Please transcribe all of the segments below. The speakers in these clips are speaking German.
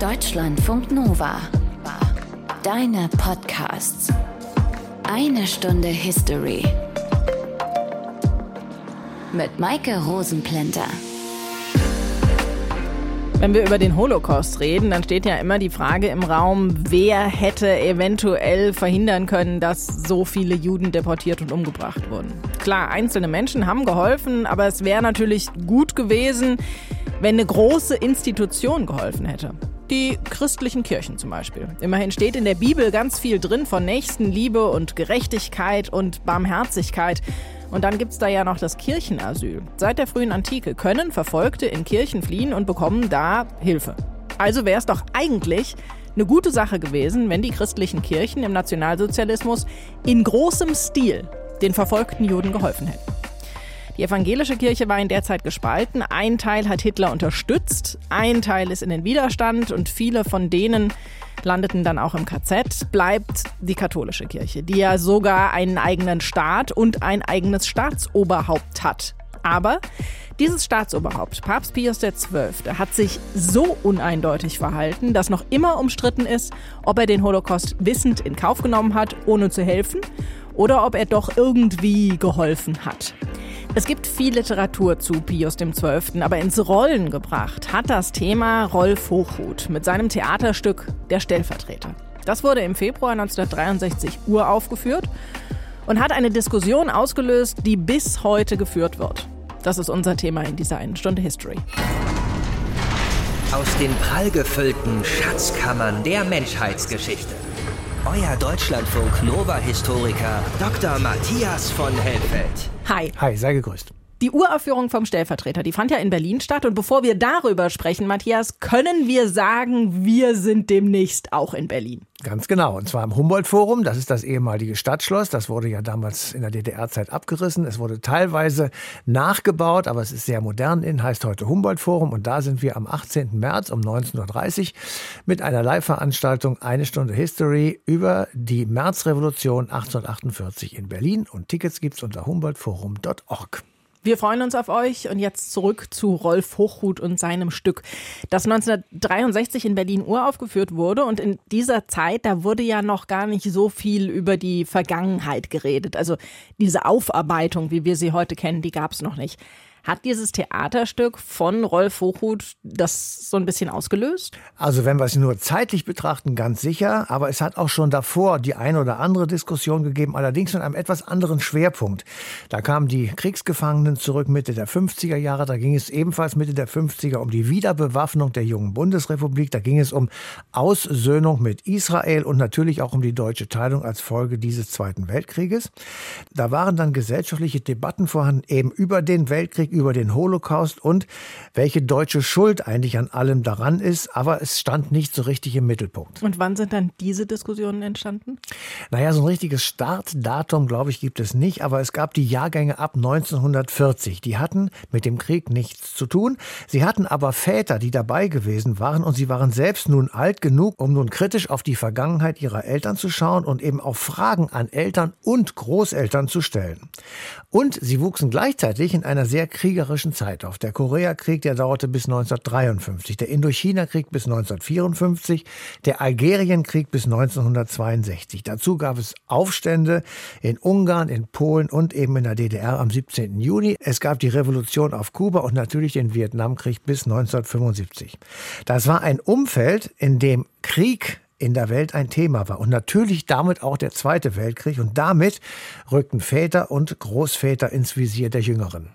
Deutschlandfunk Nova. Deine Podcasts. Eine Stunde History. Mit Maike Rosenplanter. Wenn wir über den Holocaust reden, dann steht ja immer die Frage im Raum, wer hätte eventuell verhindern können, dass so viele Juden deportiert und umgebracht wurden. Klar, einzelne Menschen haben geholfen, aber es wäre natürlich gut gewesen, wenn eine große Institution geholfen hätte. Die christlichen Kirchen zum Beispiel. Immerhin steht in der Bibel ganz viel drin von Nächstenliebe und Gerechtigkeit und Barmherzigkeit. Und dann gibt es da ja noch das Kirchenasyl. Seit der frühen Antike können Verfolgte in Kirchen fliehen und bekommen da Hilfe. Also wäre es doch eigentlich eine gute Sache gewesen, wenn die christlichen Kirchen im Nationalsozialismus in großem Stil den verfolgten Juden geholfen hätten. Die evangelische Kirche war in der Zeit gespalten. Ein Teil hat Hitler unterstützt, ein Teil ist in den Widerstand und viele von denen landeten dann auch im KZ, bleibt die katholische Kirche, die ja sogar einen eigenen Staat und ein eigenes Staatsoberhaupt hat. Aber dieses Staatsoberhaupt, Papst Pius XII., hat sich so uneindeutig verhalten, dass noch immer umstritten ist, ob er den Holocaust wissend in Kauf genommen hat, ohne zu helfen, oder ob er doch irgendwie geholfen hat. Es gibt viel Literatur zu Pius XII., aber ins Rollen gebracht hat das Thema Rolf Hochhuth mit seinem Theaterstück Der Stellvertreter. Das wurde im Februar 1963 uraufgeführt und hat eine Diskussion ausgelöst, die bis heute geführt wird. Das ist unser Thema in dieser einen Stunde History. Aus den prallgefüllten Schatzkammern der Menschheitsgeschichte. Euer Deutschlandfunk Nova-Historiker Dr. Matthias von Helfeld. Hi. Hi, sei gegrüßt. Die Uraufführung vom Stellvertreter, die fand ja in Berlin statt. Und bevor wir darüber sprechen, Matthias, können wir sagen, wir sind demnächst auch in Berlin. Ganz genau. Und zwar im Humboldt-Forum. Das ist das ehemalige Stadtschloss. Das wurde ja damals in der DDR-Zeit abgerissen. Es wurde teilweise nachgebaut, aber es ist sehr modern in, heißt heute Humboldt-Forum. Und da sind wir am 18. März um 19.30 Uhr mit einer Live-Veranstaltung Eine Stunde History über die Märzrevolution 1848 in Berlin. Und Tickets gibt's unter humboldtforum.org. Wir freuen uns auf euch und jetzt zurück zu Rolf Hochhuth und seinem Stück, das 1963 in Berlin uraufgeführt wurde. Und in dieser Zeit, da wurde ja noch gar nicht so viel über die Vergangenheit geredet. Also diese Aufarbeitung, wie wir sie heute kennen, die gab es noch nicht. Hat dieses Theaterstück von Rolf Hochhuth das so ein bisschen ausgelöst? Also wenn wir es nur zeitlich betrachten, ganz sicher. Aber es hat auch schon davor die eine oder andere Diskussion gegeben, allerdings mit einem etwas anderen Schwerpunkt. Da kamen die Kriegsgefangenen zurück Mitte der 50er Jahre. Da ging es ebenfalls Mitte der 50er um die Wiederbewaffnung der jungen Bundesrepublik. Da ging es um Aussöhnung mit Israel und natürlich auch um die deutsche Teilung als Folge dieses Zweiten Weltkrieges. Da waren dann gesellschaftliche Debatten vorhanden, eben über den Weltkrieg, über den Holocaust und welche deutsche Schuld eigentlich an allem daran ist, aber es stand nicht so richtig im Mittelpunkt. Und wann sind dann diese Diskussionen entstanden? Naja, so ein richtiges Startdatum, glaube ich, gibt es nicht, aber es gab die Jahrgänge ab 1940. Die hatten mit dem Krieg nichts zu tun. Sie hatten aber Väter, die dabei gewesen waren und sie waren selbst nun alt genug, um nun kritisch auf die Vergangenheit ihrer Eltern zu schauen und eben auch Fragen an Eltern und Großeltern zu stellen. Und sie wuchsen gleichzeitig in einer sehr kriegerischen Zeit auf. Der Koreakrieg, der dauerte bis 1953, der Indochina-Krieg bis 1954, der Algerienkrieg bis 1962. Dazu gab es Aufstände in Ungarn, in Polen und eben in der DDR am 17. Juni. Es gab die Revolution auf Kuba und natürlich den Vietnamkrieg bis 1975. Das war ein Umfeld, in dem Krieg in der Welt ein Thema war. Und natürlich damit auch der Zweite Weltkrieg. Und damit rückten Väter und Großväter ins Visier der Jüngeren.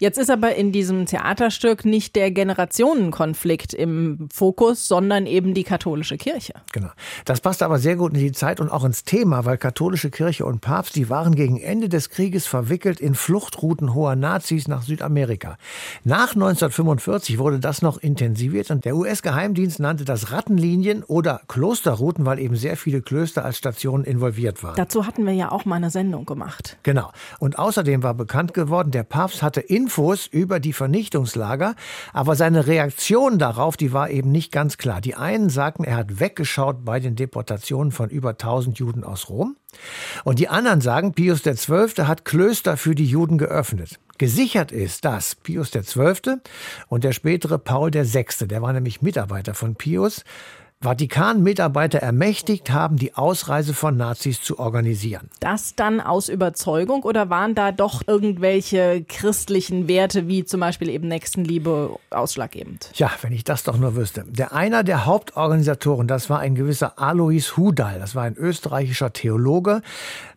Jetzt ist aber in diesem Theaterstück nicht der Generationenkonflikt im Fokus, sondern eben die katholische Kirche. Genau. Das passt aber sehr gut in die Zeit und auch ins Thema, weil katholische Kirche und Papst, die waren gegen Ende des Krieges verwickelt in Fluchtrouten hoher Nazis nach Südamerika. Nach 1945 wurde das noch intensiviert und der US-Geheimdienst nannte das Rattenlinien oder Klosterrouten, weil eben sehr viele Klöster als Stationen involviert waren. Dazu hatten wir ja auch mal eine Sendung gemacht. Genau. Und außerdem war bekannt geworden, der Papst hatte in Infos über die Vernichtungslager, aber seine Reaktion darauf, die war eben nicht ganz klar. Die einen sagten, er hat weggeschaut bei den Deportationen von über 1000 Juden aus Rom. Und die anderen sagen, Pius XII. hat Klöster für die Juden geöffnet. Gesichert ist, dass Pius XII. und der spätere Paul VI., der war nämlich Mitarbeiter von Pius, Vatikan-Mitarbeiter ermächtigt haben, die Ausreise von Nazis zu organisieren. Das dann aus Überzeugung oder waren da doch irgendwelche christlichen Werte wie zum Beispiel eben Nächstenliebe ausschlaggebend? Ja, wenn ich das doch nur wüsste. Der einer der Hauptorganisatoren, das war ein gewisser Alois Hudal, das war ein österreichischer Theologe.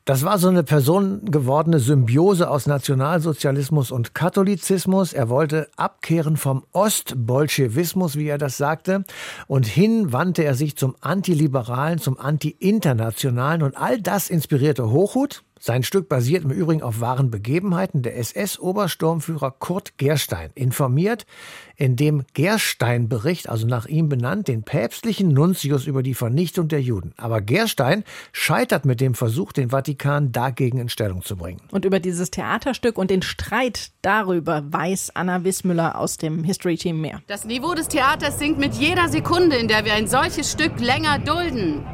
Das war so eine personengewordene Symbiose aus Nationalsozialismus und Katholizismus. Er wollte abkehren vom Ostbolschewismus, wie er das sagte, und hin wandte er sich zum Antiliberalen, zum Anti-Internationalen. Und all das inspirierte Hochhut, sein Stück basiert im Übrigen auf wahren Begebenheiten. Der SS-Obersturmführer Kurt Gerstein informiert in dem Gerstein-Bericht, also nach ihm benannt, den päpstlichen Nuntius über die Vernichtung der Juden. Aber Gerstein scheitert mit dem Versuch, den Vatikan dagegen in Stellung zu bringen. Und über dieses Theaterstück und den Streit darüber weiß Anna Wissmüller aus dem History Team mehr. Das Niveau des Theaters sinkt mit jeder Sekunde, in der wir ein solches Stück länger dulden.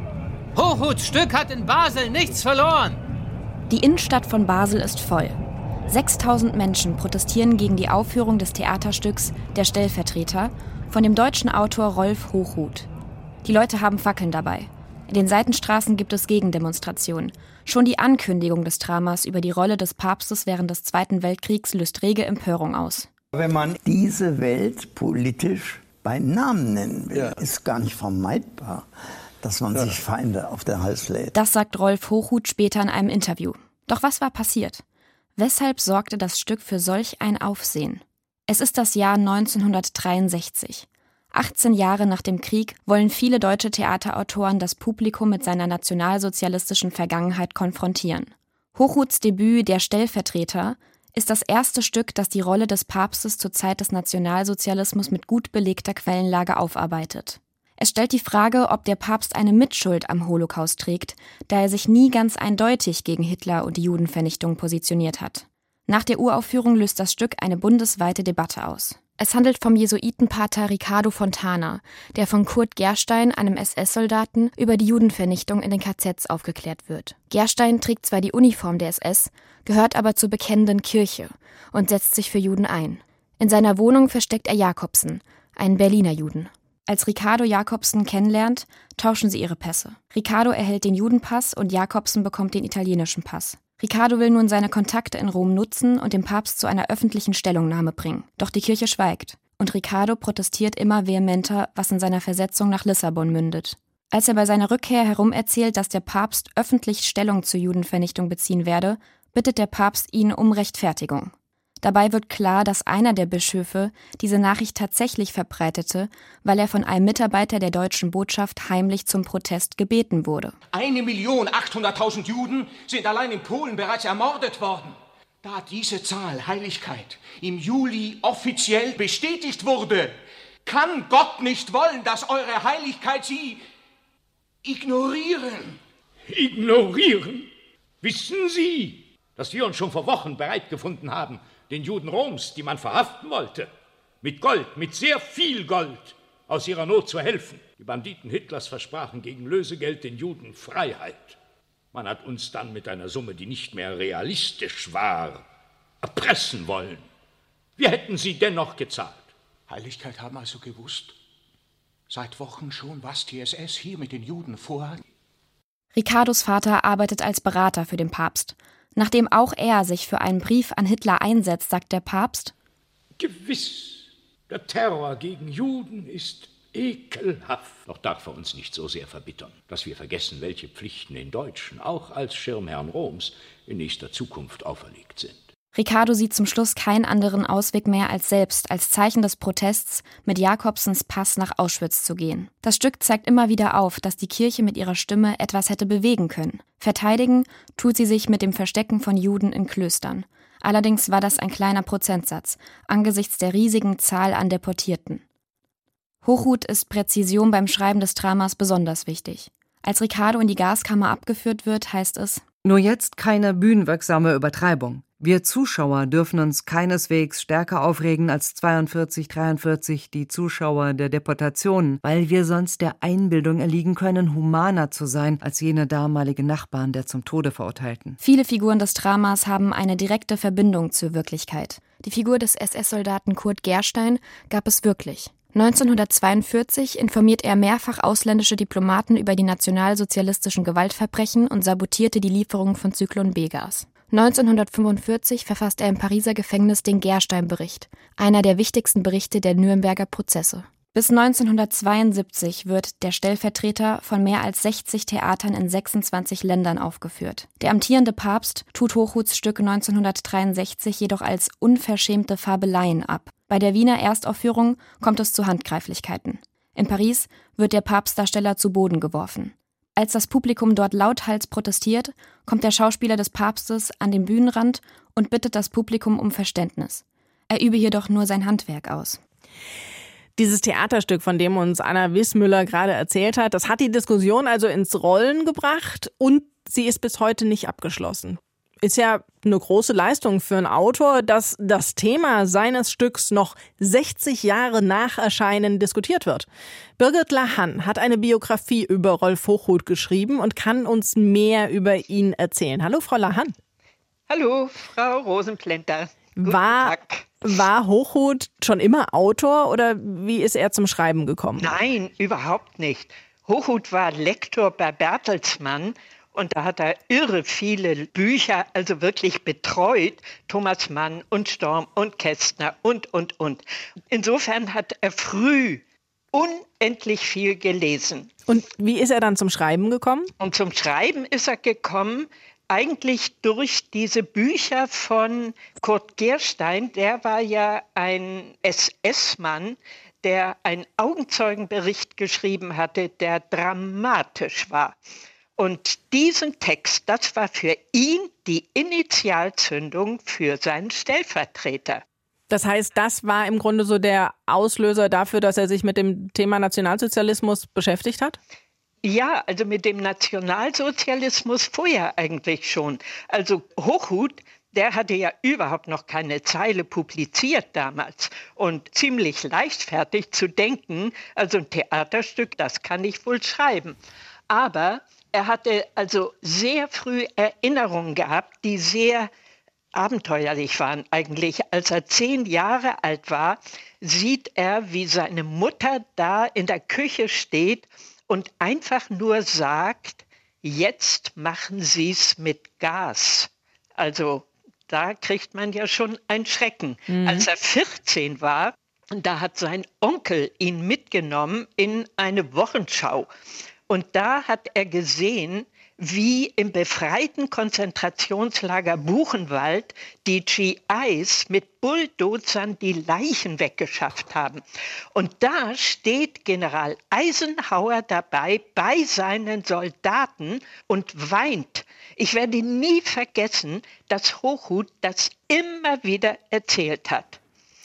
Hochhuts Stück hat in Basel nichts verloren. Die Innenstadt von Basel ist voll. 6000 Menschen protestieren gegen die Aufführung des Theaterstücks Der Stellvertreter von dem deutschen Autor Rolf Hochhuth. Die Leute haben Fackeln dabei. In den Seitenstraßen gibt es Gegendemonstrationen. Schon die Ankündigung des Dramas über die Rolle des Papstes während des Zweiten Weltkriegs löst rege Empörung aus. Wenn man diese Welt politisch bei Namen nennen will, ja. ist gar nicht vermeidbar dass man ja. sich Feinde auf den Hals lädt. Das sagt Rolf Hochhuth später in einem Interview. Doch was war passiert? Weshalb sorgte das Stück für solch ein Aufsehen? Es ist das Jahr 1963. 18 Jahre nach dem Krieg wollen viele deutsche Theaterautoren das Publikum mit seiner nationalsozialistischen Vergangenheit konfrontieren. Hochhuths Debüt Der Stellvertreter ist das erste Stück, das die Rolle des Papstes zur Zeit des Nationalsozialismus mit gut belegter Quellenlage aufarbeitet. Es stellt die Frage, ob der Papst eine Mitschuld am Holocaust trägt, da er sich nie ganz eindeutig gegen Hitler und die Judenvernichtung positioniert hat. Nach der Uraufführung löst das Stück eine bundesweite Debatte aus. Es handelt vom Jesuitenpater Ricardo Fontana, der von Kurt Gerstein, einem SS-Soldaten, über die Judenvernichtung in den KZs aufgeklärt wird. Gerstein trägt zwar die Uniform der SS, gehört aber zur bekennenden Kirche und setzt sich für Juden ein. In seiner Wohnung versteckt er Jakobsen, einen Berliner Juden. Als Ricardo Jakobsen kennenlernt, tauschen sie ihre Pässe. Ricardo erhält den Judenpass und Jakobsen bekommt den italienischen Pass. Ricardo will nun seine Kontakte in Rom nutzen und den Papst zu einer öffentlichen Stellungnahme bringen. Doch die Kirche schweigt. Und Ricardo protestiert immer vehementer, was in seiner Versetzung nach Lissabon mündet. Als er bei seiner Rückkehr herum erzählt, dass der Papst öffentlich Stellung zur Judenvernichtung beziehen werde, bittet der Papst ihn um Rechtfertigung. Dabei wird klar, dass einer der Bischöfe diese Nachricht tatsächlich verbreitete, weil er von einem Mitarbeiter der deutschen Botschaft heimlich zum Protest gebeten wurde. Eine Million achthunderttausend Juden sind allein in Polen bereits ermordet worden. Da diese Zahl Heiligkeit im Juli offiziell bestätigt wurde, kann Gott nicht wollen, dass eure Heiligkeit sie ignorieren. Ignorieren? Wissen Sie, dass wir uns schon vor Wochen bereit gefunden haben, den Juden Roms, die man verhaften wollte, mit Gold, mit sehr viel Gold, aus ihrer Not zu helfen. Die Banditen Hitlers versprachen gegen Lösegeld den Juden Freiheit. Man hat uns dann mit einer Summe, die nicht mehr realistisch war, erpressen wollen. Wir hätten sie dennoch gezahlt. Heiligkeit haben also gewusst, seit Wochen schon, was die SS hier mit den Juden vorhat. Ricardos Vater arbeitet als Berater für den Papst Nachdem auch er sich für einen Brief an Hitler einsetzt, sagt der Papst Gewiss, der Terror gegen Juden ist ekelhaft. Doch darf er uns nicht so sehr verbittern, dass wir vergessen, welche Pflichten den Deutschen, auch als Schirmherrn Roms, in nächster Zukunft auferlegt sind. Ricardo sieht zum Schluss keinen anderen Ausweg mehr, als selbst als Zeichen des Protests mit Jakobsens Pass nach Auschwitz zu gehen. Das Stück zeigt immer wieder auf, dass die Kirche mit ihrer Stimme etwas hätte bewegen können. Verteidigen tut sie sich mit dem Verstecken von Juden in Klöstern. Allerdings war das ein kleiner Prozentsatz angesichts der riesigen Zahl an Deportierten. Hochhut ist Präzision beim Schreiben des Dramas besonders wichtig. Als Ricardo in die Gaskammer abgeführt wird, heißt es Nur jetzt keine bühnenwirksame Übertreibung. Wir Zuschauer dürfen uns keineswegs stärker aufregen als 42, 43 die Zuschauer der Deportationen, weil wir sonst der Einbildung erliegen können, humaner zu sein als jene damalige Nachbarn der zum Tode verurteilten. Viele Figuren des Dramas haben eine direkte Verbindung zur Wirklichkeit. Die Figur des SS-Soldaten Kurt Gerstein gab es wirklich. 1942 informiert er mehrfach ausländische Diplomaten über die nationalsozialistischen Gewaltverbrechen und sabotierte die Lieferung von Zyklon B-Gas. 1945 verfasst er im Pariser Gefängnis den Gerstein-Bericht, einer der wichtigsten Berichte der Nürnberger Prozesse. Bis 1972 wird der Stellvertreter von mehr als 60 Theatern in 26 Ländern aufgeführt. Der amtierende Papst tut Hochhuts Stück 1963 jedoch als unverschämte Fabeleien ab. Bei der Wiener Erstaufführung kommt es zu Handgreiflichkeiten. In Paris wird der Papstdarsteller zu Boden geworfen. Als das Publikum dort lauthals protestiert, kommt der Schauspieler des Papstes an den Bühnenrand und bittet das Publikum um Verständnis. Er übe jedoch nur sein Handwerk aus. Dieses Theaterstück, von dem uns Anna Wissmüller gerade erzählt hat, das hat die Diskussion also ins Rollen gebracht und sie ist bis heute nicht abgeschlossen ist ja eine große Leistung für einen Autor, dass das Thema seines Stücks noch 60 Jahre nach Erscheinen diskutiert wird. Birgit Lahan hat eine Biografie über Rolf Hochhuth geschrieben und kann uns mehr über ihn erzählen. Hallo, Frau Lahan. Hallo, Frau Rosenplenter. war, war Hochhuth schon immer Autor oder wie ist er zum Schreiben gekommen? Nein, überhaupt nicht. Hochhuth war Lektor bei Bertelsmann und da hat er irre viele Bücher, also wirklich betreut. Thomas Mann und Storm und Kästner und, und, und. Insofern hat er früh unendlich viel gelesen. Und wie ist er dann zum Schreiben gekommen? Und zum Schreiben ist er gekommen, eigentlich durch diese Bücher von Kurt Gerstein. Der war ja ein SS-Mann, der einen Augenzeugenbericht geschrieben hatte, der dramatisch war. Und diesen Text, das war für ihn die Initialzündung für seinen Stellvertreter. Das heißt, das war im Grunde so der Auslöser dafür, dass er sich mit dem Thema Nationalsozialismus beschäftigt hat? Ja, also mit dem Nationalsozialismus vorher eigentlich schon. Also Hochhut, der hatte ja überhaupt noch keine Zeile publiziert damals und ziemlich leichtfertig zu denken, also ein Theaterstück, das kann ich wohl schreiben. Aber er hatte also sehr früh Erinnerungen gehabt, die sehr abenteuerlich waren eigentlich. Als er zehn Jahre alt war, sieht er, wie seine Mutter da in der Küche steht und einfach nur sagt, jetzt machen Sie es mit Gas. Also da kriegt man ja schon einen Schrecken. Mhm. Als er 14 war, da hat sein Onkel ihn mitgenommen in eine Wochenschau. Und da hat er gesehen, wie im befreiten Konzentrationslager Buchenwald die GIs mit Bulldozern die Leichen weggeschafft haben. Und da steht General Eisenhower dabei bei seinen Soldaten und weint. Ich werde nie vergessen, dass Hochhut das immer wieder erzählt hat.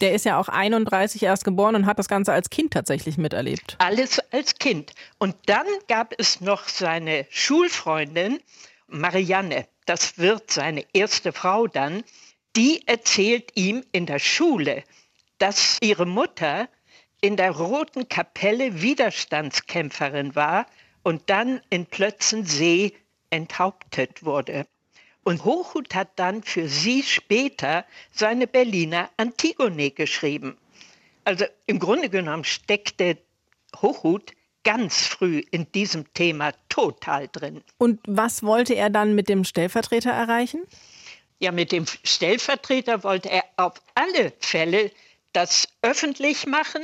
Der ist ja auch 31 erst geboren und hat das Ganze als Kind tatsächlich miterlebt. Alles als Kind. Und dann gab es noch seine Schulfreundin Marianne. Das wird seine erste Frau dann. Die erzählt ihm in der Schule, dass ihre Mutter in der Roten Kapelle Widerstandskämpferin war und dann in Plötzensee enthauptet wurde. Und Hochhut hat dann für sie später seine Berliner Antigone geschrieben. Also im Grunde genommen steckte Hochhut ganz früh in diesem Thema total drin. Und was wollte er dann mit dem Stellvertreter erreichen? Ja, mit dem Stellvertreter wollte er auf alle Fälle das öffentlich machen.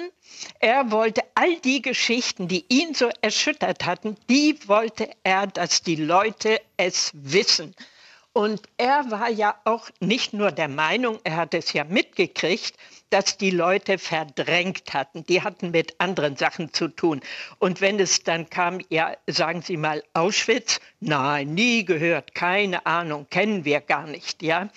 Er wollte all die Geschichten, die ihn so erschüttert hatten, die wollte er, dass die Leute es wissen. Und er war ja auch nicht nur der Meinung, er hat es ja mitgekriegt, dass die Leute verdrängt hatten. Die hatten mit anderen Sachen zu tun. Und wenn es dann kam, ja, sagen Sie mal Auschwitz, nein, nie gehört, keine Ahnung, kennen wir gar nicht, ja.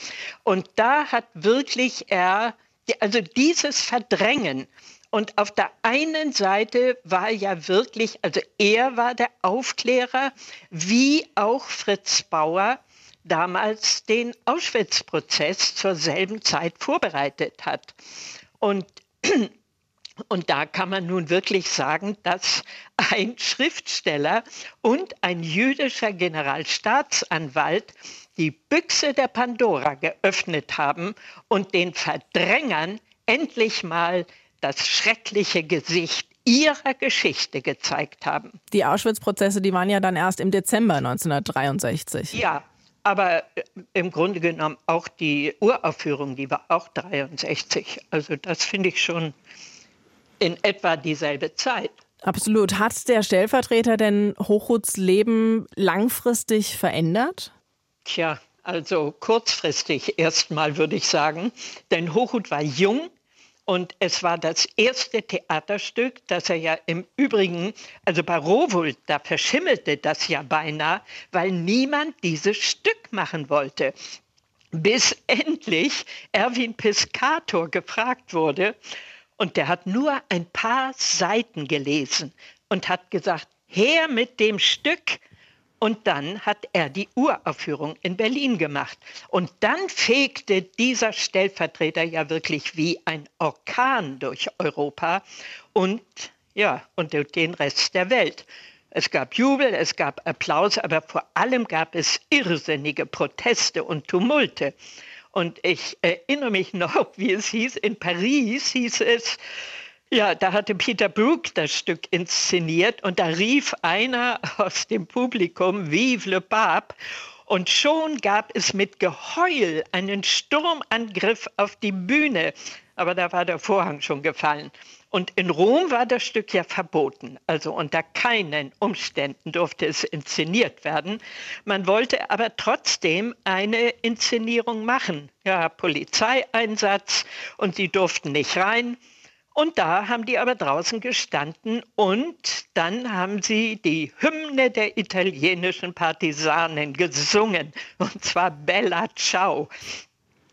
Und da hat wirklich er, also dieses Verdrängen, und auf der einen Seite war ja wirklich, also er war der Aufklärer, wie auch Fritz Bauer, damals den Auschwitz-Prozess zur selben Zeit vorbereitet hat. Und und da kann man nun wirklich sagen, dass ein Schriftsteller und ein jüdischer Generalstaatsanwalt die Büchse der Pandora geöffnet haben und den Verdrängern endlich mal das schreckliche Gesicht ihrer Geschichte gezeigt haben. Die Auschwitz-Prozesse, die waren ja dann erst im Dezember 1963. Ja, aber äh, im Grunde genommen auch die Uraufführung, die war auch 63. Also das finde ich schon in etwa dieselbe Zeit. Absolut. Hat der Stellvertreter denn Hochhuts Leben langfristig verändert? Tja, also kurzfristig erstmal würde ich sagen. Denn Hochhut war jung und es war das erste Theaterstück, das er ja im Übrigen, also bei Rowold, da verschimmelte das ja beinahe, weil niemand dieses Stück machen wollte. Bis endlich Erwin Piscator gefragt wurde, und der hat nur ein paar Seiten gelesen und hat gesagt, her mit dem Stück. Und dann hat er die Uraufführung in Berlin gemacht. Und dann fegte dieser Stellvertreter ja wirklich wie ein Orkan durch Europa und ja, und den Rest der Welt. Es gab Jubel, es gab Applaus, aber vor allem gab es irrsinnige Proteste und Tumulte. Und ich erinnere mich noch, wie es hieß, in Paris hieß es, ja, da hatte Peter Brook das Stück inszeniert und da rief einer aus dem Publikum, Vive le Pape! Und schon gab es mit Geheul einen Sturmangriff auf die Bühne. Aber da war der Vorhang schon gefallen. Und in Rom war das Stück ja verboten. Also unter keinen Umständen durfte es inszeniert werden. Man wollte aber trotzdem eine Inszenierung machen. Ja, Polizeieinsatz und sie durften nicht rein. Und da haben die aber draußen gestanden und dann haben sie die Hymne der italienischen Partisanen gesungen, und zwar Bella Ciao.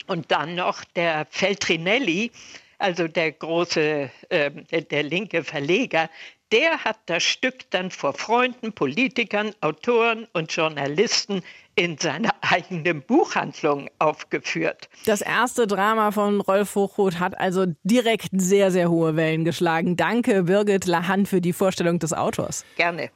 Und dann noch der Feltrinelli, also der große, äh, der linke Verleger, der hat das Stück dann vor Freunden, Politikern, Autoren und Journalisten in seiner eigenen Buchhandlung aufgeführt. Das erste Drama von Rolf Hochroth hat also direkt sehr, sehr hohe Wellen geschlagen. Danke, Birgit Lahan, für die Vorstellung des Autors. Gerne.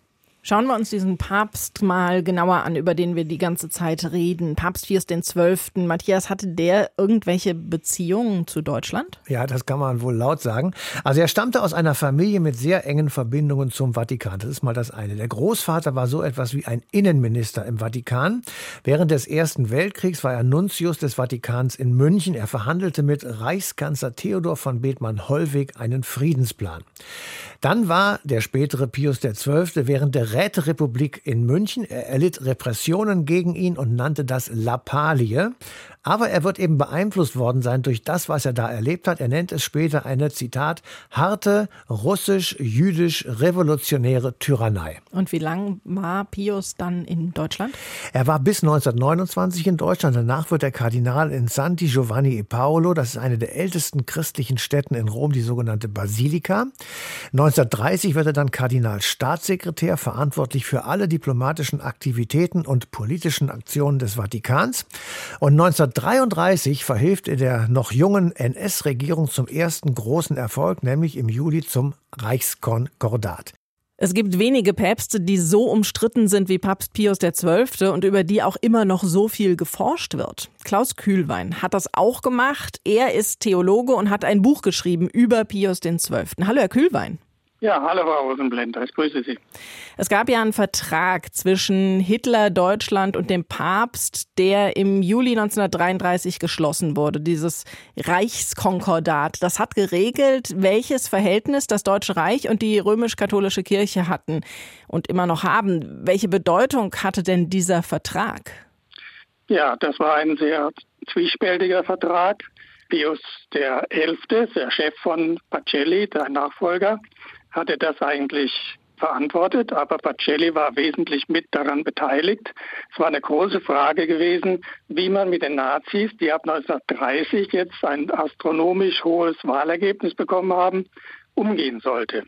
Schauen wir uns diesen Papst mal genauer an, über den wir die ganze Zeit reden. Papst Pius XII. Matthias, hatte der irgendwelche Beziehungen zu Deutschland? Ja, das kann man wohl laut sagen. Also er stammte aus einer Familie mit sehr engen Verbindungen zum Vatikan. Das ist mal das eine. Der Großvater war so etwas wie ein Innenminister im Vatikan. Während des Ersten Weltkriegs war er Nuntius des Vatikans in München. Er verhandelte mit Reichskanzler Theodor von Bethmann-Hollweg einen Friedensplan. Dann war der spätere Pius XII. während der Räterepublik in München. Er erlitt Repressionen gegen ihn und nannte das Lappalie. Aber er wird eben beeinflusst worden sein durch das, was er da erlebt hat. Er nennt es später eine, Zitat, harte russisch-jüdisch-revolutionäre Tyrannei. Und wie lange war Pius dann in Deutschland? Er war bis 1929 in Deutschland. Danach wird er Kardinal in Santi Giovanni e Paolo. Das ist eine der ältesten christlichen Städten in Rom, die sogenannte Basilika. 1930 wird er dann Kardinalstaatssekretär, verantwortlich für alle diplomatischen Aktivitäten und politischen Aktionen des Vatikans. Und 19 1933 verhilft in der noch jungen NS-Regierung zum ersten großen Erfolg, nämlich im Juli zum Reichskonkordat. Es gibt wenige Päpste, die so umstritten sind wie Papst Pius XII. und über die auch immer noch so viel geforscht wird. Klaus Kühlwein hat das auch gemacht. Er ist Theologe und hat ein Buch geschrieben über Pius XII. Hallo, Herr Kühlwein. Ja, hallo Frau Rosenblender, ich grüße Sie. Es gab ja einen Vertrag zwischen Hitler, Deutschland und dem Papst, der im Juli 1933 geschlossen wurde, dieses Reichskonkordat. Das hat geregelt, welches Verhältnis das Deutsche Reich und die römisch-katholische Kirche hatten und immer noch haben. Welche Bedeutung hatte denn dieser Vertrag? Ja, das war ein sehr zwiespältiger Vertrag. Pius XI., der Chef von Pacelli, der Nachfolger, hatte das eigentlich verantwortet, aber Pacelli war wesentlich mit daran beteiligt. Es war eine große Frage gewesen, wie man mit den Nazis, die ab 1930 jetzt ein astronomisch hohes Wahlergebnis bekommen haben, umgehen sollte.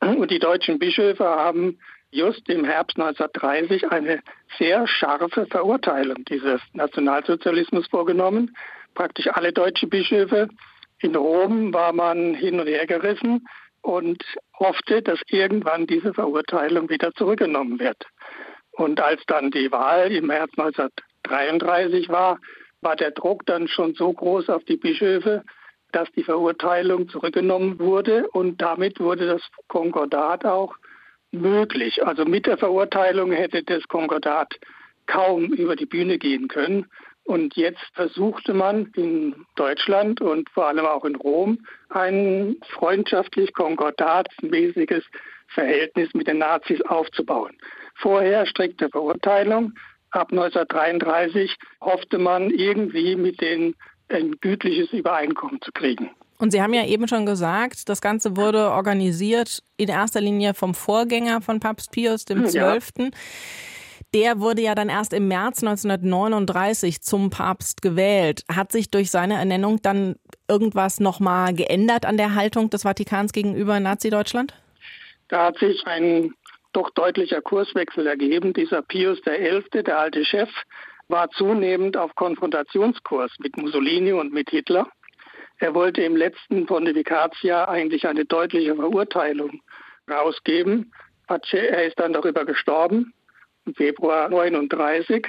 Und die deutschen Bischöfe haben just im Herbst 1930 eine sehr scharfe Verurteilung dieses Nationalsozialismus vorgenommen. Praktisch alle deutschen Bischöfe in Rom war man hin und her gerissen und hoffte, dass irgendwann diese Verurteilung wieder zurückgenommen wird. Und als dann die Wahl im März 1933 war, war der Druck dann schon so groß auf die Bischöfe, dass die Verurteilung zurückgenommen wurde und damit wurde das Konkordat auch möglich. Also mit der Verurteilung hätte das Konkordat kaum über die Bühne gehen können. Und jetzt versuchte man in Deutschland und vor allem auch in Rom ein freundschaftlich konkordatsmäßiges Verhältnis mit den Nazis aufzubauen. Vorher strikte Verurteilung. Ab 1933 hoffte man irgendwie mit denen ein gütliches Übereinkommen zu kriegen. Und Sie haben ja eben schon gesagt, das Ganze wurde organisiert in erster Linie vom Vorgänger von Papst Pius XII. Ja. Der wurde ja dann erst im März 1939 zum Papst gewählt. Hat sich durch seine Ernennung dann irgendwas nochmal geändert an der Haltung des Vatikans gegenüber Nazi-Deutschland? Da hat sich ein doch deutlicher Kurswechsel ergeben. Dieser Pius XI., der alte Chef, war zunehmend auf Konfrontationskurs mit Mussolini und mit Hitler. Er wollte im letzten Pontifikatsjahr eigentlich eine deutliche Verurteilung rausgeben. Er ist dann darüber gestorben Februar 39.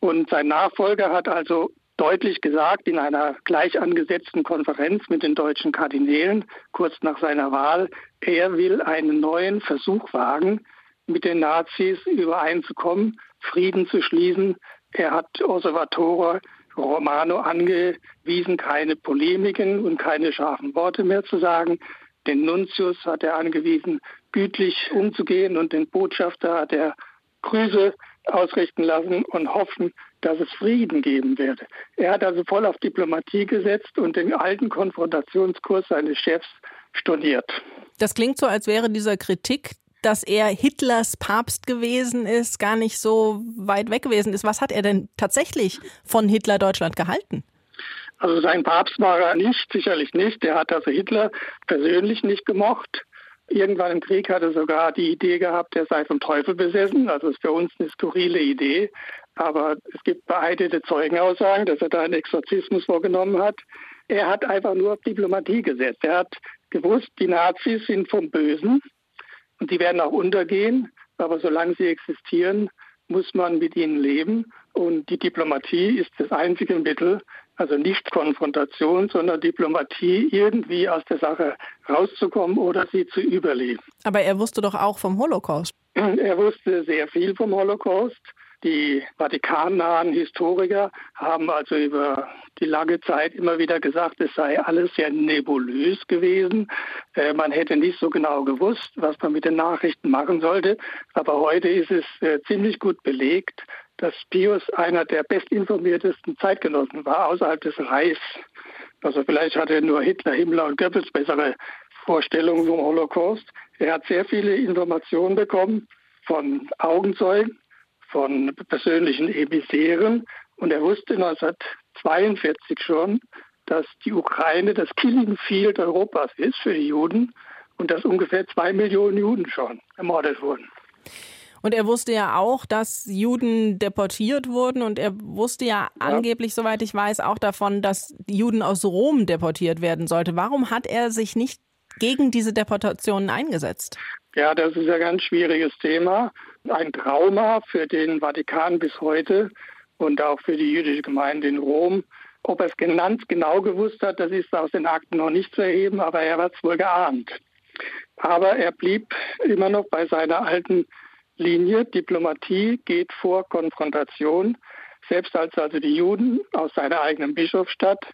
Und sein Nachfolger hat also deutlich gesagt in einer gleich angesetzten Konferenz mit den deutschen Kardinälen kurz nach seiner Wahl, er will einen neuen Versuch wagen, mit den Nazis übereinzukommen, Frieden zu schließen. Er hat Osservatore Romano angewiesen, keine Polemiken und keine scharfen Worte mehr zu sagen. Den Nuntius hat er angewiesen, gütlich umzugehen und den Botschafter hat er Grüße ausrichten lassen und hoffen, dass es Frieden geben werde. Er hat also voll auf Diplomatie gesetzt und den alten Konfrontationskurs seines Chefs storniert. Das klingt so, als wäre dieser Kritik, dass er Hitlers Papst gewesen ist, gar nicht so weit weg gewesen ist. Was hat er denn tatsächlich von Hitler Deutschland gehalten? Also sein Papst war er nicht, sicherlich nicht. Er hat also Hitler persönlich nicht gemocht. Irgendwann im Krieg hat er sogar die Idee gehabt, er sei vom Teufel besessen. Also ist für uns eine skurrile Idee. Aber es gibt beeidete Zeugenaussagen, dass er da einen Exorzismus vorgenommen hat. Er hat einfach nur auf Diplomatie gesetzt. Er hat gewusst, die Nazis sind vom Bösen und die werden auch untergehen. Aber solange sie existieren, muss man mit ihnen leben. Und die Diplomatie ist das einzige Mittel, also nicht Konfrontation, sondern Diplomatie, irgendwie aus der Sache rauszukommen oder sie zu überleben. Aber er wusste doch auch vom Holocaust. Er wusste sehr viel vom Holocaust. Die vatikannahen Historiker haben also über die lange Zeit immer wieder gesagt, es sei alles sehr nebulös gewesen. Äh, man hätte nicht so genau gewusst, was man mit den Nachrichten machen sollte. Aber heute ist es äh, ziemlich gut belegt, dass Pius einer der bestinformiertesten Zeitgenossen war außerhalb des Reichs. Also vielleicht hatte nur Hitler, Himmler und Goebbels bessere Vorstellungen vom Holocaust. Er hat sehr viele Informationen bekommen von Augenzeugen, von persönlichen Emissären und er wusste 1942 schon, dass die Ukraine das Killing Field Europas ist für die Juden und dass ungefähr zwei Millionen Juden schon ermordet wurden. Und er wusste ja auch, dass Juden deportiert wurden und er wusste ja, ja, angeblich, soweit ich weiß, auch davon, dass Juden aus Rom deportiert werden sollte. Warum hat er sich nicht gegen diese Deportationen eingesetzt? Ja, das ist ein ganz schwieriges Thema. Ein Trauma für den Vatikan bis heute und auch für die jüdische Gemeinde in Rom. Ob er es genannt genau gewusst hat, das ist aus den Akten noch nicht zu erheben, aber er hat es wohl geahnt. Aber er blieb immer noch bei seiner alten Linie. Diplomatie geht vor Konfrontation. Selbst als also die Juden aus seiner eigenen Bischofsstadt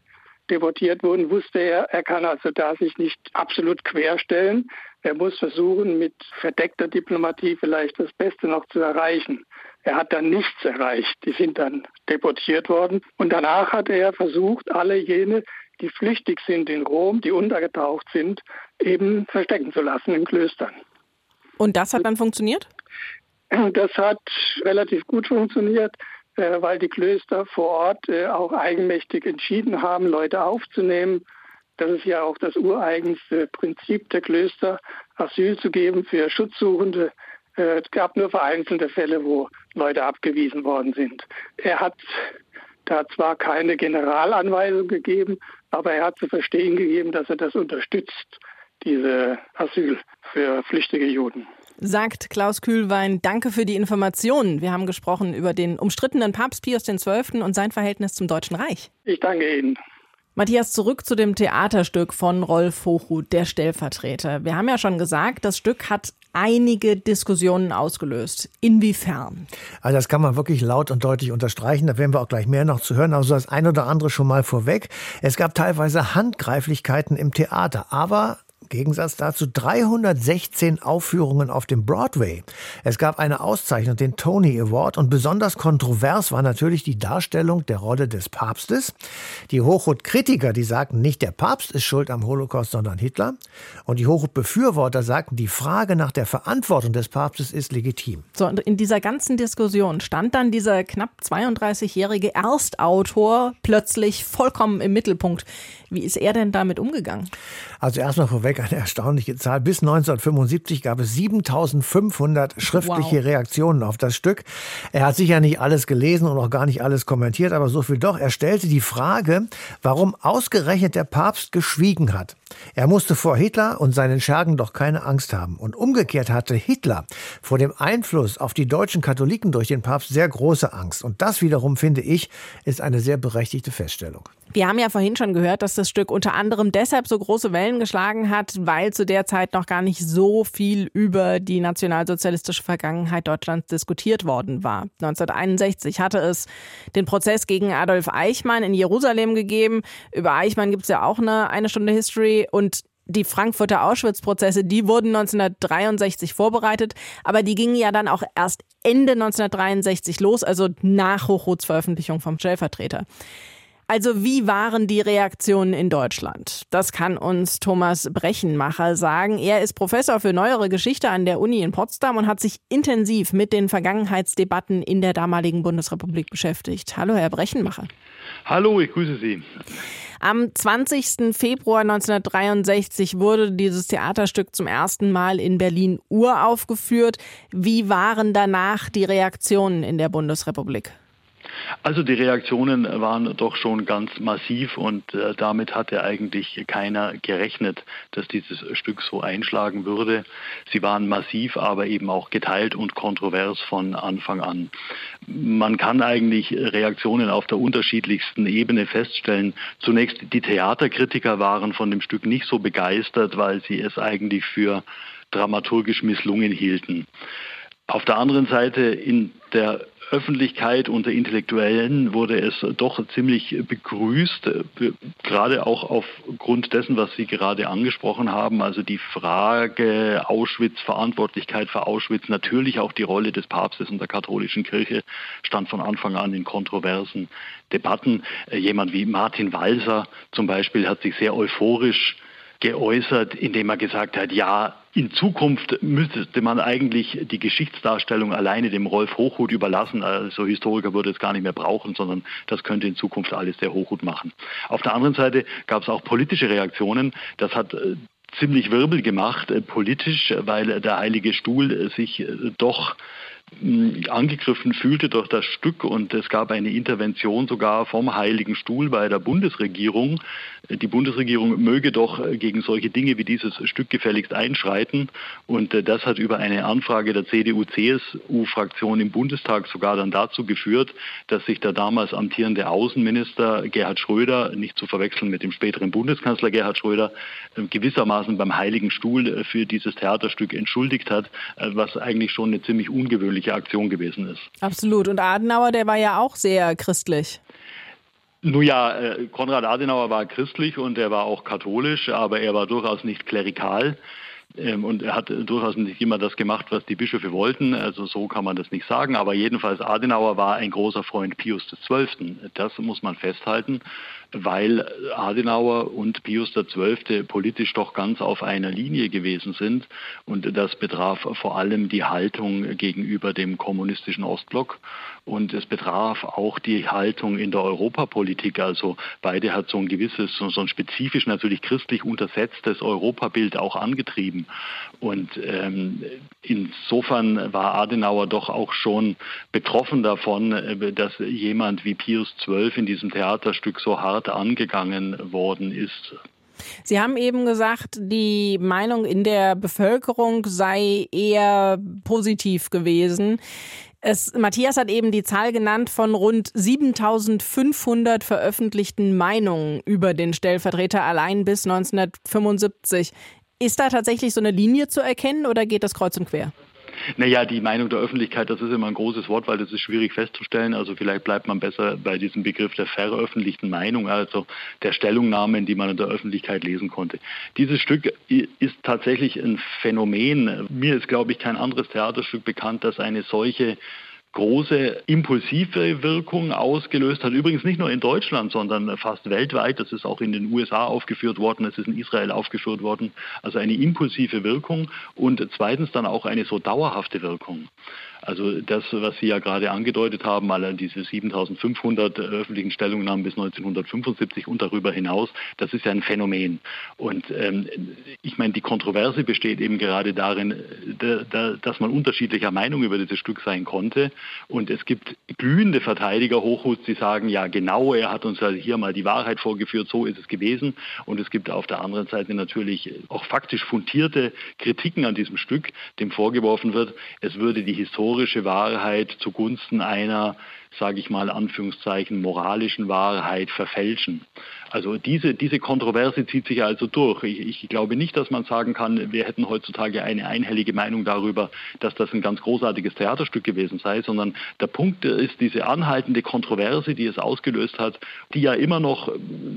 deportiert wurden, wusste er, er kann also da sich nicht absolut querstellen. Er muss versuchen, mit verdeckter Diplomatie vielleicht das Beste noch zu erreichen. Er hat dann nichts erreicht. Die sind dann deportiert worden. Und danach hat er versucht, alle jene, die flüchtig sind in Rom, die untergetaucht sind, eben verstecken zu lassen in Klöstern. Und das hat dann funktioniert? Das hat relativ gut funktioniert, äh, weil die Klöster vor Ort äh, auch eigenmächtig entschieden haben, Leute aufzunehmen. Das ist ja auch das ureigenste Prinzip der Klöster, Asyl zu geben für Schutzsuchende Äh, es gab nur vereinzelte Fälle, wo Leute abgewiesen worden sind. Er hat da zwar keine Generalanweisung gegeben, aber er hat zu verstehen gegeben, dass er das unterstützt, diese Asyl für flüchtige Juden. Sagt Klaus Kühlwein, danke für die Informationen. Wir haben gesprochen über den umstrittenen Papst Pius XII. und sein Verhältnis zum Deutschen Reich. Ich danke Ihnen. Matthias, zurück zu dem Theaterstück von Rolf Hochhuth, der Stellvertreter. Wir haben ja schon gesagt, das Stück hat einige Diskussionen ausgelöst. Inwiefern? Also das kann man wirklich laut und deutlich unterstreichen. Da werden wir auch gleich mehr noch zu hören. Also das ein oder andere schon mal vorweg. Es gab teilweise Handgreiflichkeiten im Theater, aber Gegensatz dazu 316 Aufführungen auf dem Broadway. Es gab eine Auszeichnung, den Tony Award, und besonders kontrovers war natürlich die Darstellung der Rolle des Papstes. Die Hochhut-Kritiker, die sagten, nicht der Papst ist schuld am Holocaust, sondern Hitler. Und die Hochhut-Befürworter sagten, die Frage nach der Verantwortung des Papstes ist legitim. So, und in dieser ganzen Diskussion stand dann dieser knapp 32-jährige Erstautor plötzlich vollkommen im Mittelpunkt. Wie ist er denn damit umgegangen? Also erstmal vorweg eine erstaunliche Zahl. Bis 1975 gab es 7500 schriftliche wow. Reaktionen auf das Stück. Er hat sicher nicht alles gelesen und auch gar nicht alles kommentiert, aber so viel doch. Er stellte die Frage, warum ausgerechnet der Papst geschwiegen hat. Er musste vor Hitler und seinen Schergen doch keine Angst haben. Und umgekehrt hatte Hitler vor dem Einfluss auf die deutschen Katholiken durch den Papst sehr große Angst. Und das wiederum, finde ich, ist eine sehr berechtigte Feststellung. Wir haben ja vorhin schon gehört, dass das Stück unter anderem deshalb so große Wellen geschlagen hat, weil zu der Zeit noch gar nicht so viel über die nationalsozialistische Vergangenheit Deutschlands diskutiert worden war. 1961 hatte es den Prozess gegen Adolf Eichmann in Jerusalem gegeben. Über Eichmann gibt es ja auch eine eine Stunde History und die Frankfurter Auschwitz-Prozesse, die wurden 1963 vorbereitet, aber die gingen ja dann auch erst Ende 1963 los, also nach Hochhuts Veröffentlichung vom Stellvertreter. Also wie waren die Reaktionen in Deutschland? Das kann uns Thomas Brechenmacher sagen. Er ist Professor für neuere Geschichte an der Uni in Potsdam und hat sich intensiv mit den Vergangenheitsdebatten in der damaligen Bundesrepublik beschäftigt. Hallo, Herr Brechenmacher. Hallo, ich grüße Sie. Am 20. Februar 1963 wurde dieses Theaterstück zum ersten Mal in Berlin uraufgeführt. Wie waren danach die Reaktionen in der Bundesrepublik? Also die Reaktionen waren doch schon ganz massiv und äh, damit hatte eigentlich keiner gerechnet, dass dieses Stück so einschlagen würde. Sie waren massiv, aber eben auch geteilt und kontrovers von Anfang an. Man kann eigentlich Reaktionen auf der unterschiedlichsten Ebene feststellen. Zunächst die Theaterkritiker waren von dem Stück nicht so begeistert, weil sie es eigentlich für dramaturgisch misslungen hielten. Auf der anderen Seite in der Öffentlichkeit, unter Intellektuellen wurde es doch ziemlich begrüßt, gerade auch aufgrund dessen, was Sie gerade angesprochen haben, also die Frage Auschwitz, Verantwortlichkeit für Auschwitz, natürlich auch die Rolle des Papstes und der katholischen Kirche stand von Anfang an in kontroversen Debatten. Jemand wie Martin Walser zum Beispiel hat sich sehr euphorisch geäußert, indem er gesagt hat, ja, in Zukunft müsste man eigentlich die Geschichtsdarstellung alleine dem Rolf Hochhut überlassen. Also Historiker würde es gar nicht mehr brauchen, sondern das könnte in Zukunft alles der Hochhut machen. Auf der anderen Seite gab es auch politische Reaktionen. Das hat äh, ziemlich Wirbel gemacht, äh, politisch, weil der Heilige Stuhl äh, sich doch angegriffen fühlte durch das Stück und es gab eine Intervention sogar vom Heiligen Stuhl bei der Bundesregierung. Die Bundesregierung möge doch gegen solche Dinge wie dieses Stück gefälligst einschreiten und das hat über eine Anfrage der CDU-CSU-Fraktion im Bundestag sogar dann dazu geführt, dass sich der damals amtierende Außenminister Gerhard Schröder, nicht zu verwechseln mit dem späteren Bundeskanzler Gerhard Schröder, gewissermaßen beim Heiligen Stuhl für dieses Theaterstück entschuldigt hat, was eigentlich schon eine ziemlich ungewöhnliche christliche Aktion gewesen ist. Absolut. Und Adenauer, der war ja auch sehr christlich. Nun ja, äh, Konrad Adenauer war christlich und er war auch katholisch, aber er war durchaus nicht klerikal. Ähm, und er hat durchaus nicht immer das gemacht, was die Bischöfe wollten. Also so kann man das nicht sagen. Aber jedenfalls Adenauer war ein großer Freund Pius XII. Das muss man festhalten. Weil Adenauer und Pius XII. politisch doch ganz auf einer Linie gewesen sind. Und das betraf vor allem die Haltung gegenüber dem kommunistischen Ostblock. Und es betraf auch die Haltung in der Europapolitik. Also beide hat so ein gewisses, so ein spezifisch natürlich christlich untersetztes Europabild auch angetrieben. Und ähm, insofern war Adenauer doch auch schon betroffen davon, äh, dass jemand wie Pius XII in diesem Theaterstück so hart angegangen worden ist. Sie haben eben gesagt, die Meinung in der Bevölkerung sei eher positiv gewesen. Es, Matthias hat eben die Zahl genannt von rund 7500 veröffentlichten Meinungen über den Stellvertreter allein bis 1975. Ist da tatsächlich so eine Linie zu erkennen oder geht das kreuz und quer? Naja, die Meinung der Öffentlichkeit, das ist immer ein großes Wort, weil das ist schwierig festzustellen. Also vielleicht bleibt man besser bei diesem Begriff der veröffentlichten Meinung, also der Stellungnahmen, die man in der Öffentlichkeit lesen konnte. Dieses Stück ist tatsächlich ein Phänomen. Mir ist, glaube ich, kein anderes Theaterstück bekannt, das eine solche große impulsive Wirkung ausgelöst hat. Übrigens nicht nur in Deutschland, sondern fast weltweit. Das ist auch in den USA aufgeführt worden, es ist in Israel aufgeführt worden. Also eine impulsive Wirkung und zweitens dann auch eine so dauerhafte Wirkung. Also das, was Sie ja gerade angedeutet haben, alle diese 7500 öffentlichen Stellungnahmen bis 1975 und darüber hinaus, das ist ja ein Phänomen. Und ähm, ich meine, die Kontroverse besteht eben gerade darin, da, da, dass man unterschiedlicher Meinung über dieses Stück sein konnte. Und es gibt glühende Verteidiger Hochhuts, die sagen, ja genau, er hat uns ja hier mal die Wahrheit vorgeführt, so ist es gewesen. Und es gibt auf der anderen Seite natürlich auch faktisch fundierte Kritiken an diesem Stück, dem vorgeworfen wird, es würde die Historie historische Wahrheit zugunsten einer, sage ich mal, Anführungszeichen, moralischen Wahrheit verfälschen. Also diese, diese Kontroverse zieht sich also durch. Ich, ich, glaube nicht, dass man sagen kann, wir hätten heutzutage eine einhellige Meinung darüber, dass das ein ganz großartiges Theaterstück gewesen sei, sondern der Punkt ist diese anhaltende Kontroverse, die es ausgelöst hat, die ja immer noch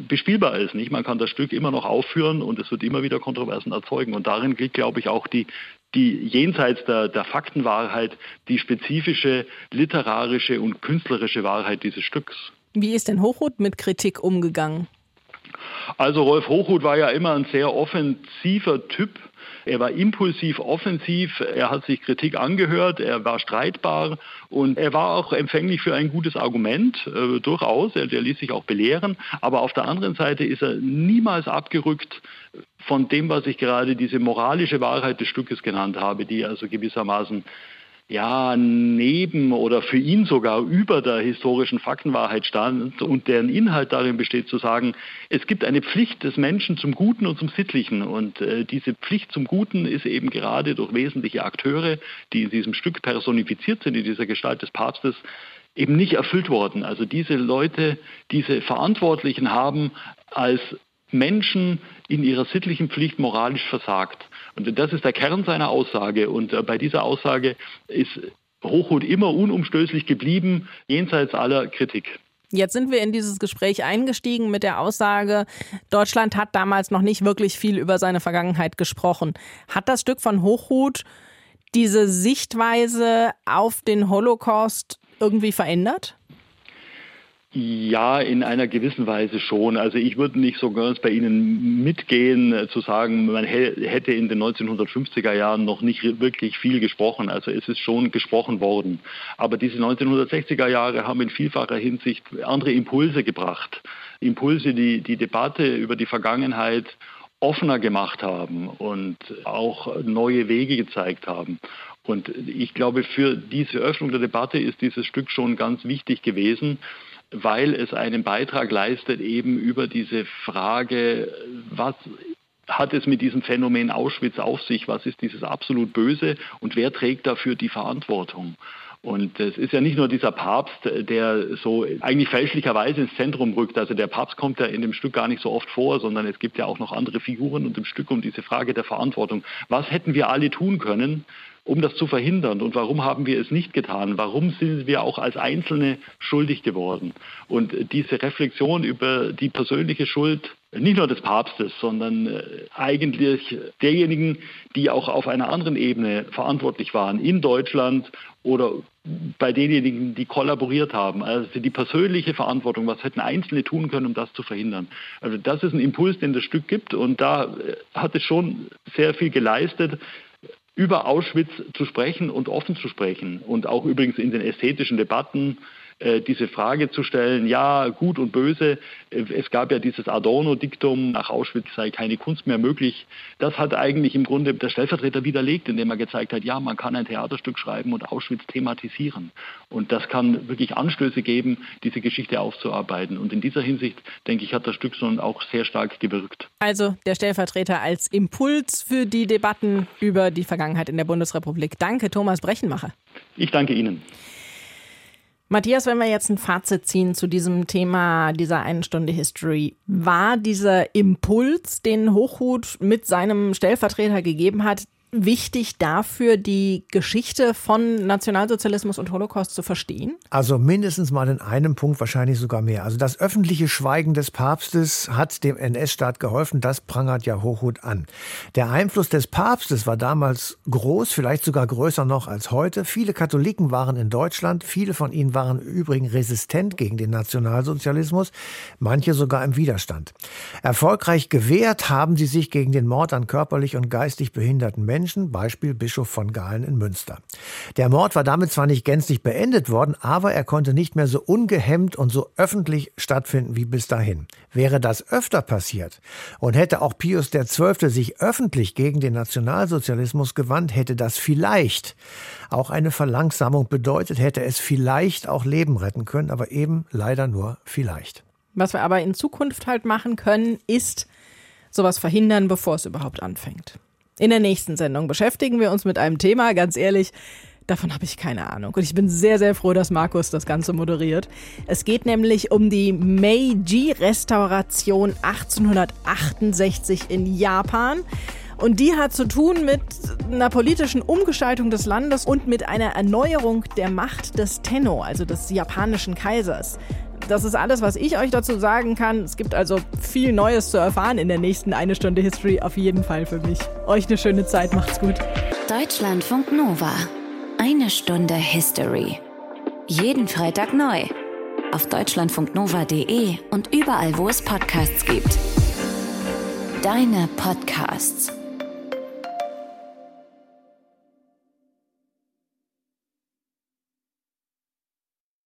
bespielbar ist. Nicht? Man kann das Stück immer noch aufführen und es wird immer wieder Kontroversen erzeugen. Und darin liegt, glaube ich, auch die, die jenseits der, der Faktenwahrheit die spezifische literarische und künstlerische Wahrheit dieses Stücks. Wie ist denn Hochhuth mit Kritik umgegangen? Also Rolf Hochhuth war ja immer ein sehr offensiver Typ. Er war impulsiv, offensiv, er hat sich Kritik angehört, er war streitbar und er war auch empfänglich für ein gutes Argument, äh, durchaus. Er, der ließ sich auch belehren. Aber auf der anderen Seite ist er niemals abgerückt von dem, was ich gerade diese moralische Wahrheit des Stückes genannt habe, die also gewissermaßen ja, neben oder für ihn sogar über der historischen Faktenwahrheit stand und deren Inhalt darin besteht zu sagen, es gibt eine Pflicht des Menschen zum Guten und zum Sittlichen und äh, diese Pflicht zum Guten ist eben gerade durch wesentliche Akteure, die in diesem Stück personifiziert sind, in dieser Gestalt des Papstes, eben nicht erfüllt worden. Also diese Leute, diese Verantwortlichen haben als Menschen in ihrer sittlichen Pflicht moralisch versagt. Und das ist der Kern seiner Aussage. Und äh, bei dieser Aussage ist Hochhuth immer unumstößlich geblieben, jenseits aller Kritik. Jetzt sind wir in dieses Gespräch eingestiegen mit der Aussage, Deutschland hat damals noch nicht wirklich viel über seine Vergangenheit gesprochen. Hat das Stück von Hochhuth diese Sichtweise auf den Holocaust irgendwie verändert? Ja, in einer gewissen Weise schon. Also ich würde nicht so ganz bei Ihnen mitgehen, äh, zu sagen, man hätte in den 1950er Jahren noch nicht wirklich viel gesprochen. Also es ist schon gesprochen worden. Aber diese 1960er Jahre haben in vielfacher Hinsicht andere Impulse gebracht. Impulse, die die Debatte über die Vergangenheit offener gemacht haben und auch neue Wege gezeigt haben. Und ich glaube, für diese Öffnung der Debatte ist dieses Stück schon ganz wichtig gewesen weil es einen Beitrag leistet eben über diese Frage, was hat es mit diesem Phänomen Auschwitz auf sich? Was ist dieses absolut Böse und wer trägt dafür die Verantwortung? Und es ist ja nicht nur dieser Papst, der so eigentlich fälschlicherweise ins Zentrum rückt. Also der Papst kommt ja in dem Stück gar nicht so oft vor, sondern es gibt ja auch noch andere Figuren und im Stück um diese Frage der Verantwortung. Was hätten wir alle tun können, um das zu verhindern. Und warum haben wir es nicht getan? Warum sind wir auch als Einzelne schuldig geworden? Und diese Reflexion über die persönliche Schuld nicht nur des Papstes, sondern äh, eigentlich derjenigen, die auch auf einer anderen Ebene verantwortlich waren, in Deutschland oder bei denjenigen, die kollaboriert haben. Also die persönliche Verantwortung, was hätten Einzelne tun können, um das zu verhindern. Also das ist ein Impuls, den das Stück gibt und da äh, hat es schon sehr viel geleistet, über Auschwitz zu sprechen und offen zu sprechen und auch übrigens in den ästhetischen Debatten diese Frage zu stellen, ja, gut und böse. Äh, es gab ja dieses Adorno-Diktum, nach Auschwitz sei keine Kunst mehr möglich. Das hat eigentlich im Grunde der Stellvertreter widerlegt, indem er gezeigt hat, ja, man kann ein Theaterstück schreiben und Auschwitz thematisieren. Und das kann wirklich Anstöße geben, diese Geschichte aufzuarbeiten. Und in dieser Hinsicht, denke ich, hat das Stück so auch sehr stark gewirkt. Also der Stellvertreter als Impuls für die Debatten über die Vergangenheit in der Bundesrepublik. Danke, Thomas Brechenmacher. Ich danke Ihnen. Matthias, wenn wir jetzt ein Fazit ziehen zu diesem Thema dieser einen Stunde History, war dieser Impuls, den Hochhut mit seinem Stellvertreter gegeben hat, wichtig dafür, die Geschichte von Nationalsozialismus und Holocaust zu verstehen? Also mindestens mal in einem Punkt, wahrscheinlich sogar mehr. Also das öffentliche Schweigen des Papstes hat dem NS-Staat geholfen, das prangert ja Hochhut an. Der Einfluss des Papstes war damals groß, vielleicht sogar größer noch als heute. Viele Katholiken waren in Deutschland, viele von ihnen waren übrigens resistent gegen den Nationalsozialismus, manche sogar im Widerstand. Erfolgreich gewehrt haben sie sich gegen den Mord an körperlich und geistig behinderten Menschen Menschen, Beispiel Bischof von Galen in Münster. Der Mord war damit zwar nicht gänzlich beendet worden, aber er konnte nicht mehr so ungehemmt und so öffentlich stattfinden wie bis dahin. Wäre das öfter passiert und hätte auch Pius XII. sich öffentlich gegen den Nationalsozialismus gewandt, hätte das vielleicht auch eine Verlangsamung bedeutet, hätte es vielleicht auch Leben retten können, aber eben leider nur vielleicht. Was wir aber in Zukunft halt machen können, ist sowas verhindern, bevor es überhaupt anfängt. In der nächsten Sendung beschäftigen wir uns mit einem Thema, ganz ehrlich, Davon habe ich keine Ahnung. Und ich bin sehr, sehr froh, dass Markus das Ganze moderiert. Es geht nämlich um die Meiji-Restauration 1868 in Japan. Und die hat zu tun mit einer politischen Umgestaltung des Landes und mit einer Erneuerung der Macht des Tenno, also des japanischen Kaisers. Das ist alles, was ich euch dazu sagen kann. Es gibt also viel Neues zu erfahren in der nächsten eine Stunde History. Auf jeden Fall für mich. Euch eine schöne Zeit. Macht's gut. Deutschlandfunk Nova. Eine Stunde History. Jeden Freitag neu. Auf deutschlandfunknova.de und überall, wo es Podcasts gibt. Deine Podcasts.